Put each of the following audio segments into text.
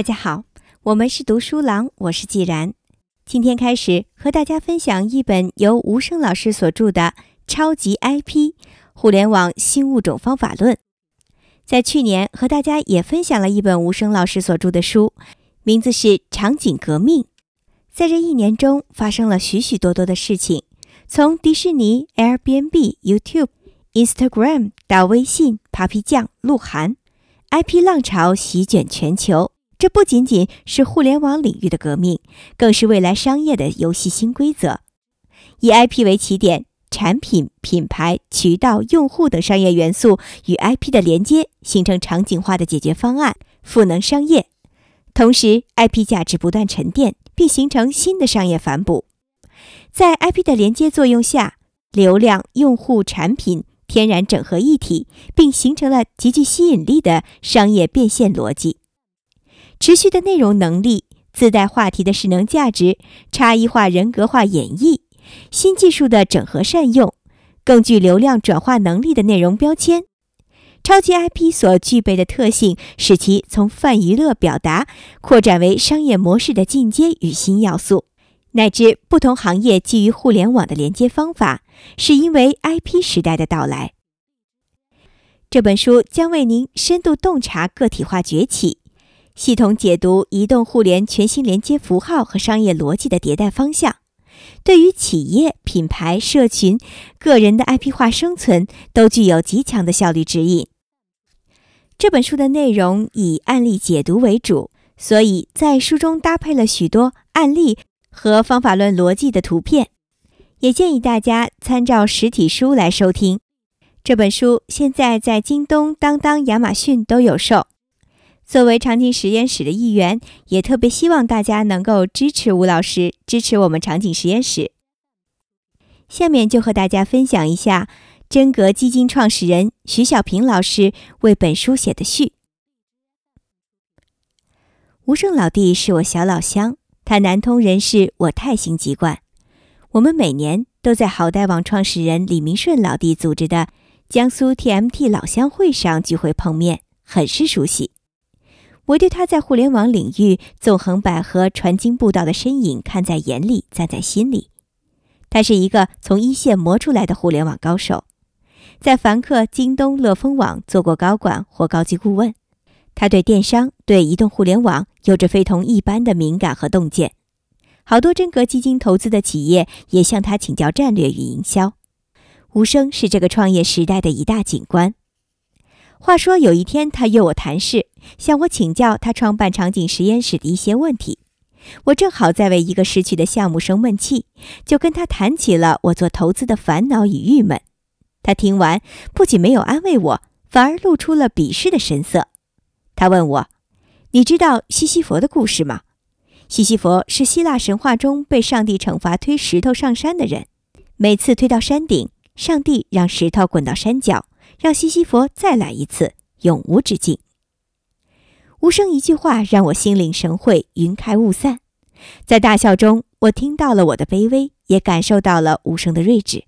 大家好，我们是读书郎，我是既然。今天开始和大家分享一本由吴声老师所著的《超级 IP：互联网新物种方法论》。在去年和大家也分享了一本吴声老师所著的书，名字是《场景革命》。在这一年中，发生了许许多多的事情，从迪士尼、Airbnb、YouTube、Instagram 到微信、Papi 酱、鹿晗，IP 浪潮席卷全球。这不仅仅是互联网领域的革命，更是未来商业的游戏新规则。以 IP 为起点，产品、品牌、渠道、用户等商业元素与 IP 的连接，形成场景化的解决方案，赋能商业。同时，IP 价值不断沉淀，并形成新的商业反哺。在 IP 的连接作用下，流量、用户、产品天然整合一体，并形成了极具吸引力的商业变现逻辑。持续的内容能力、自带话题的势能价值、差异化人格化演绎、新技术的整合善用、更具流量转化能力的内容标签，超级 IP 所具备的特性，使其从泛娱乐表达扩展为商业模式的进阶与新要素，乃至不同行业基于互联网的连接方法，是因为 IP 时代的到来。这本书将为您深度洞察个体化崛起。系统解读移动互联全新连接符号和商业逻辑的迭代方向，对于企业、品牌、社群、个人的 IP 化生存都具有极强的效率指引。这本书的内容以案例解读为主，所以在书中搭配了许多案例和方法论逻辑的图片，也建议大家参照实体书来收听。这本书现在在京东、当当、亚马逊都有售。作为场景实验室的一员，也特别希望大家能够支持吴老师，支持我们场景实验室。下面就和大家分享一下真格基金创始人徐小平老师为本书写的序。吴胜老弟是我小老乡，他南通人士，我泰兴籍贯。我们每年都在好贷网创始人李明顺老弟组织的江苏 TMT 老乡会上聚会碰面，很是熟悉。我对他在互联网领域纵横捭阖、传经布道的身影看在眼里，赞在心里。他是一个从一线磨出来的互联网高手，在凡客、京东、乐蜂网做过高管或高级顾问。他对电商、对移动互联网有着非同一般的敏感和洞见。好多真格基金投资的企业也向他请教战略与营销。吴声是这个创业时代的一大景观。话说有一天，他约我谈事，向我请教他创办场景实验室的一些问题。我正好在为一个失去的项目生闷气，就跟他谈起了我做投资的烦恼与郁闷。他听完，不仅没有安慰我，反而露出了鄙视的神色。他问我：“你知道西西弗的故事吗？西西弗是希腊神话中被上帝惩罚推石头上山的人。每次推到山顶，上帝让石头滚到山脚。”让西西弗再来一次，永无止境。无声一句话，让我心领神会，云开雾散。在大笑中，我听到了我的卑微，也感受到了无声的睿智。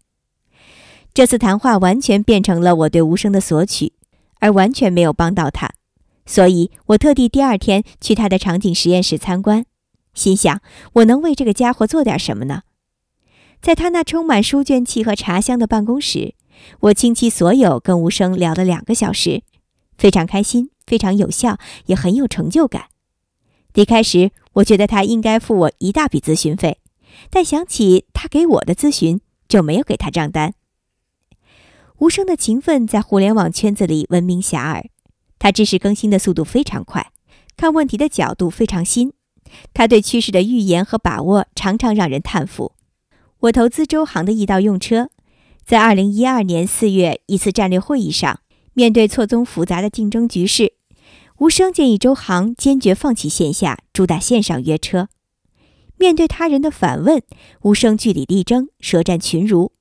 这次谈话完全变成了我对无声的索取，而完全没有帮到他。所以我特地第二天去他的场景实验室参观，心想我能为这个家伙做点什么呢？在他那充满书卷气和茶香的办公室。我倾其所有跟吴声聊了两个小时，非常开心，非常有效，也很有成就感。离开时，我觉得他应该付我一大笔咨询费，但想起他给我的咨询，就没有给他账单。吴声的勤奋在互联网圈子里闻名遐迩，他知识更新的速度非常快，看问题的角度非常新，他对趋势的预言和把握常常让人叹服。我投资周航的易到用车。在二零一二年四月一次战略会议上，面对错综复杂的竞争局势，吴声建议周航坚决放弃线下，主打线上约车。面对他人的反问，吴声据理力争，舌战群儒。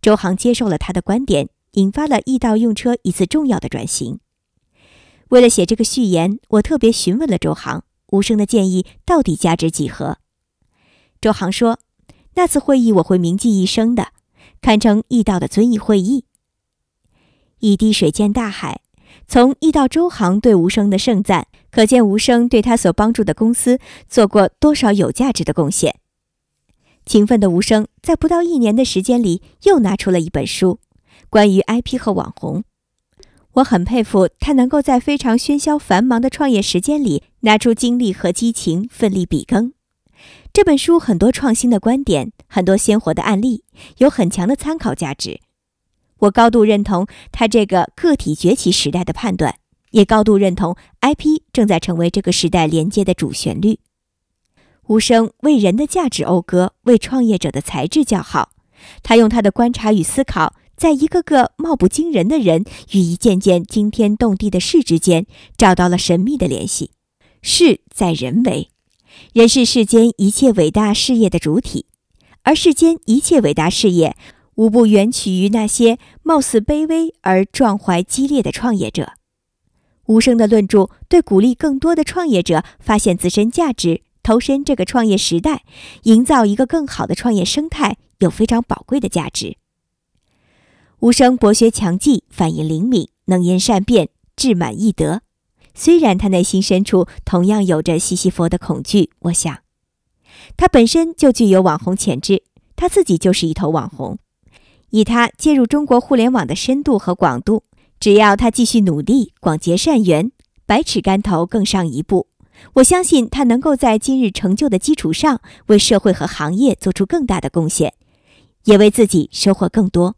周航接受了他的观点，引发了易到用车一次重要的转型。为了写这个序言，我特别询问了周航，吴声的建议到底价值几何？周航说：“那次会议我会铭记一生的。”堪称易道的遵义会议。一滴水见大海，从易到周行对吴声的盛赞，可见吴声对他所帮助的公司做过多少有价值的贡献。勤奋的吴声在不到一年的时间里，又拿出了一本书，关于 IP 和网红。我很佩服他能够在非常喧嚣繁忙的创业时间里，拿出精力和激情，奋力比耕。这本书很多创新的观点，很多鲜活的案例，有很强的参考价值。我高度认同他这个个体崛起时代的判断，也高度认同 IP 正在成为这个时代连接的主旋律。吴声为人的价值讴歌，为创业者的才智叫好。他用他的观察与思考，在一个个貌不惊人的人与一件件惊天动地的事之间，找到了神秘的联系。事在人为，人是世间一切伟大事业的主体，而世间一切伟大事业，无不源起于那些貌似卑微而壮怀激烈的创业者。吴声的论著对鼓励更多的创业者发现自身价值。投身这个创业时代，营造一个更好的创业生态，有非常宝贵的价值。吴声博学强记，反应灵敏，能言善辩，志满意得。虽然他内心深处同样有着西西弗的恐惧，我想，他本身就具有网红潜质，他自己就是一头网红。以他介入中国互联网的深度和广度，只要他继续努力，广结善缘，百尺竿头更上一步。我相信他能够在今日成就的基础上，为社会和行业做出更大的贡献，也为自己收获更多。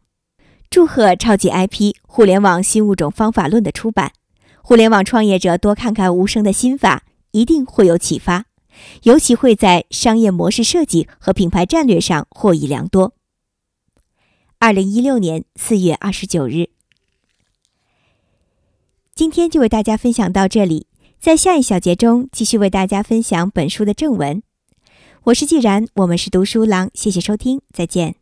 祝贺超级 IP《互联网新物种方法论》的出版，互联网创业者多看看无声的心法，一定会有启发，尤其会在商业模式设计和品牌战略上获益良多。二零一六年四月二十九日，今天就为大家分享到这里。在下一小节中，继续为大家分享本书的正文。我是既然，我们是读书郎，谢谢收听，再见。